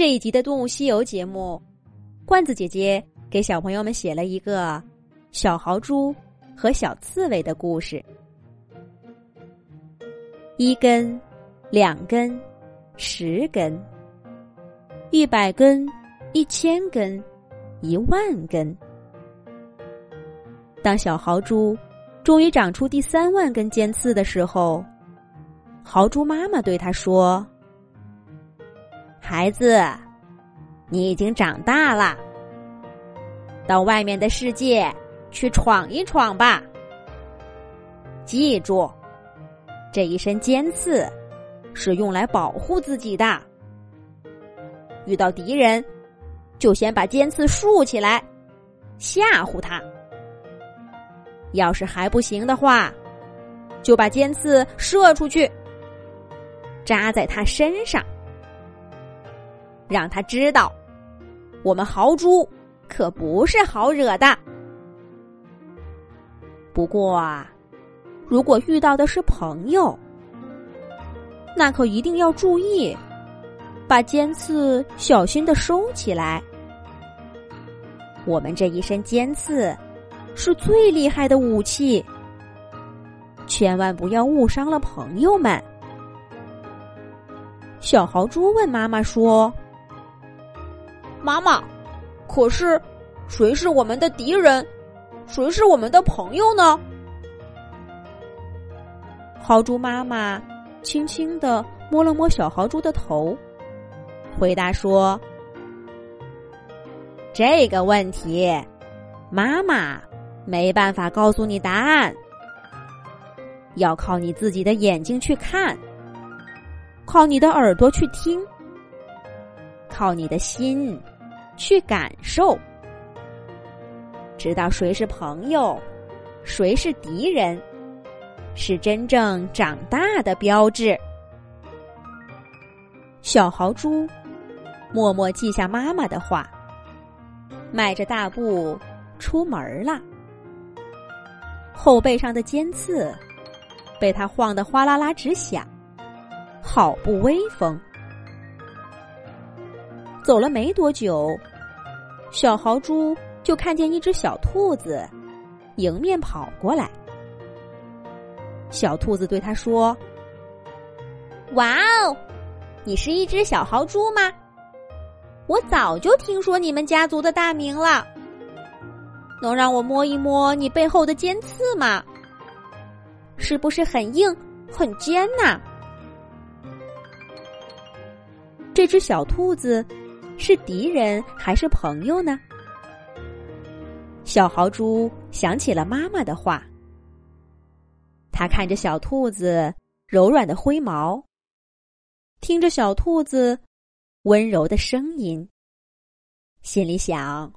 这一集的《动物西游》节目，罐子姐姐给小朋友们写了一个小豪猪和小刺猬的故事。一根，两根，十根，一百根，一千根，一万根。当小豪猪终于长出第三万根尖刺的时候，豪猪妈妈对他说：“孩子，你已经长大了，到外面的世界去闯一闯吧。记住。”这一身尖刺是用来保护自己的。遇到敌人，就先把尖刺竖起来，吓唬他。要是还不行的话，就把尖刺射出去，扎在他身上，让他知道，我们豪猪可不是好惹的。不过啊。如果遇到的是朋友，那可一定要注意，把尖刺小心的收起来。我们这一身尖刺是最厉害的武器，千万不要误伤了朋友们。小豪猪问妈妈说：“妈妈，可是谁是我们的敌人，谁是我们的朋友呢？”豪猪妈妈轻轻的摸了摸小豪猪的头，回答说：“这个问题，妈妈没办法告诉你答案，要靠你自己的眼睛去看，靠你的耳朵去听，靠你的心去感受，知道谁是朋友，谁是敌人。”是真正长大的标志。小豪猪默默记下妈妈的话，迈着大步出门了。后背上的尖刺被他晃得哗啦啦直响，好不威风。走了没多久，小豪猪就看见一只小兔子迎面跑过来。小兔子对他说：“哇哦，你是一只小豪猪吗？我早就听说你们家族的大名了。能让我摸一摸你背后的尖刺吗？是不是很硬、很尖呐？”这只小兔子是敌人还是朋友呢？小豪猪想起了妈妈的话。他看着小兔子柔软的灰毛，听着小兔子温柔的声音，心里想：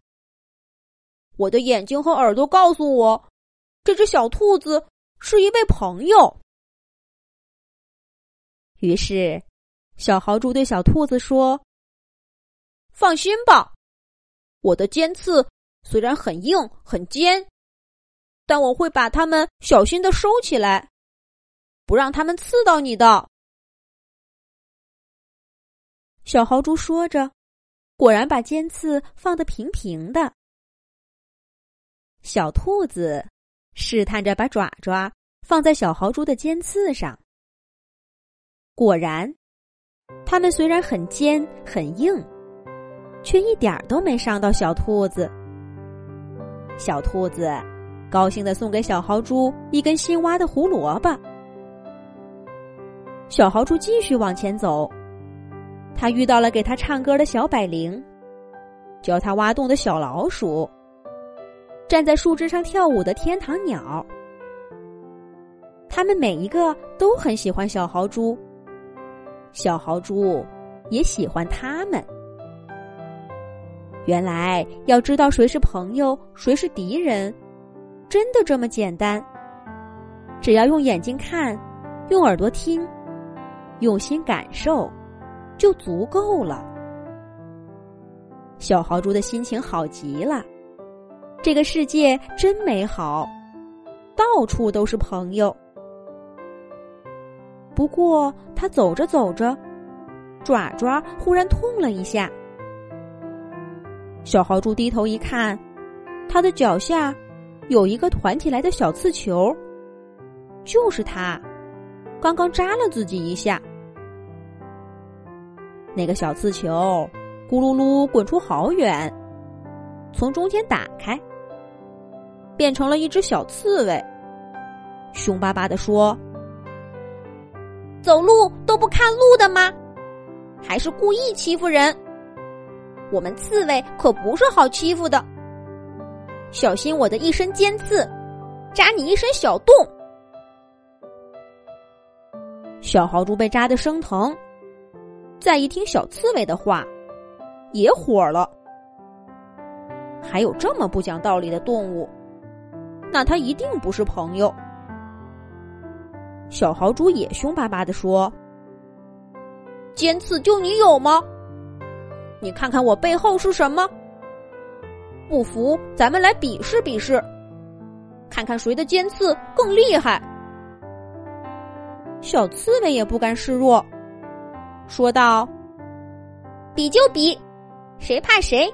我的眼睛和耳朵告诉我，这只小兔子是一位朋友。于是，小豪猪对小兔子说：“放心吧，我的尖刺虽然很硬很尖。”但我会把它们小心的收起来，不让它们刺到你的。小豪猪说着，果然把尖刺放得平平的。小兔子试探着把爪爪放在小豪猪的尖刺上，果然，它们虽然很尖很硬，却一点儿都没伤到小兔子。小兔子。高兴的送给小豪猪一根新挖的胡萝卜。小豪猪继续往前走，他遇到了给他唱歌的小百灵，教他挖洞的小老鼠，站在树枝上跳舞的天堂鸟。他们每一个都很喜欢小豪猪，小豪猪也喜欢他们。原来要知道谁是朋友，谁是敌人。真的这么简单？只要用眼睛看，用耳朵听，用心感受，就足够了。小豪猪的心情好极了，这个世界真美好，到处都是朋友。不过他走着走着，爪爪忽然痛了一下。小豪猪低头一看，它的脚下有一个团起来的小刺球，就是它，刚刚扎了自己一下。那个小刺球咕噜噜滚出好远，从中间打开，变成了一只小刺猬，凶巴巴的说：“走路都不看路的吗？还是故意欺负人？”我们刺猬可不是好欺负的，小心我的一身尖刺，扎你一身小洞。小豪猪被扎的生疼，再一听小刺猬的话，也火了。还有这么不讲道理的动物，那它一定不是朋友。小豪猪也凶巴巴的说：“尖刺就你有吗？”你看看我背后是什么？不服，咱们来比试比试，看看谁的尖刺更厉害。小刺猬也不甘示弱，说道：“比就比，谁怕谁？”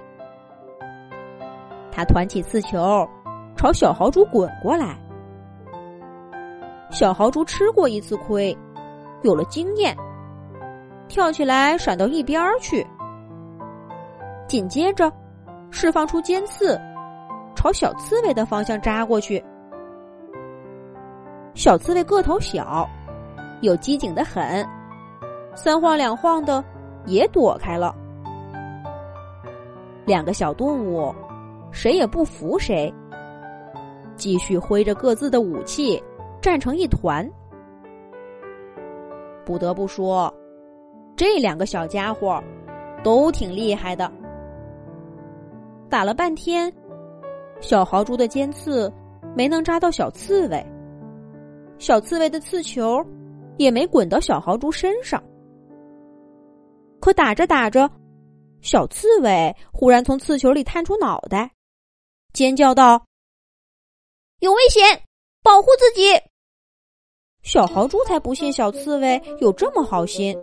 他团起刺球，朝小豪猪滚过来。小豪猪吃过一次亏，有了经验，跳起来闪到一边去。紧接着，释放出尖刺，朝小刺猬的方向扎过去。小刺猬个头小，又机警的很，三晃两晃的也躲开了。两个小动物，谁也不服谁，继续挥着各自的武器，站成一团。不得不说，这两个小家伙都挺厉害的。打了半天，小豪猪的尖刺没能扎到小刺猬，小刺猬的刺球也没滚到小豪猪身上。可打着打着，小刺猬忽然从刺球里探出脑袋，尖叫道：“有危险，保护自己！”小豪猪才不信小刺猬有这么好心，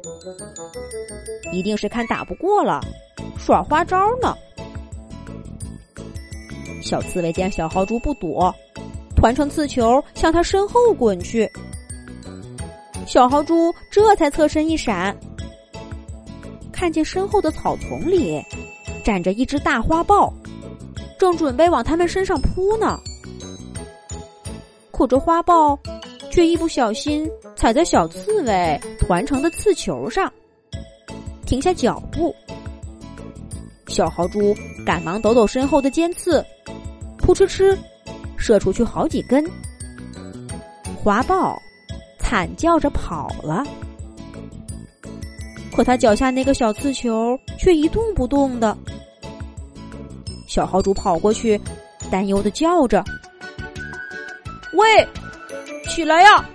一定是看打不过了，耍花招呢。小刺猬见小豪猪不躲，团成刺球向他身后滚去。小豪猪这才侧身一闪，看见身后的草丛里站着一只大花豹，正准备往他们身上扑呢。可这花豹却一不小心踩在小刺猬团成的刺球上，停下脚步。小豪猪赶忙抖抖身后的尖刺。扑哧哧，射出去好几根。花豹惨叫着跑了，可他脚下那个小刺球却一动不动的。小豪猪跑过去，担忧的叫着：“喂，起来呀！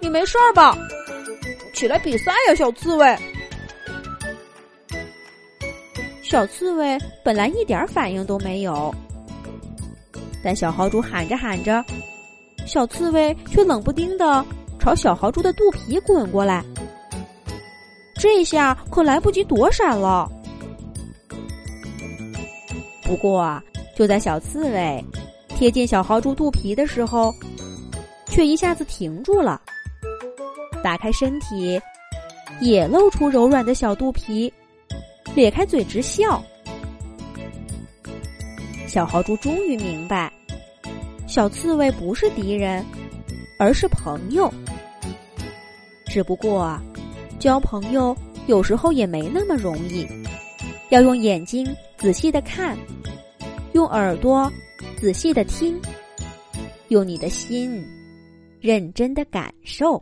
你没事吧？起来比赛呀，小刺猬！”小刺猬本来一点反应都没有。但小豪猪喊着喊着，小刺猬却冷不丁的朝小豪猪的肚皮滚过来。这下可来不及躲闪了。不过，就在小刺猬贴近小豪猪肚皮的时候，却一下子停住了，打开身体，也露出柔软的小肚皮，咧开嘴直笑。小豪猪终于明白，小刺猬不是敌人，而是朋友。只不过，交朋友有时候也没那么容易，要用眼睛仔细的看，用耳朵仔细的听，用你的心认真的感受。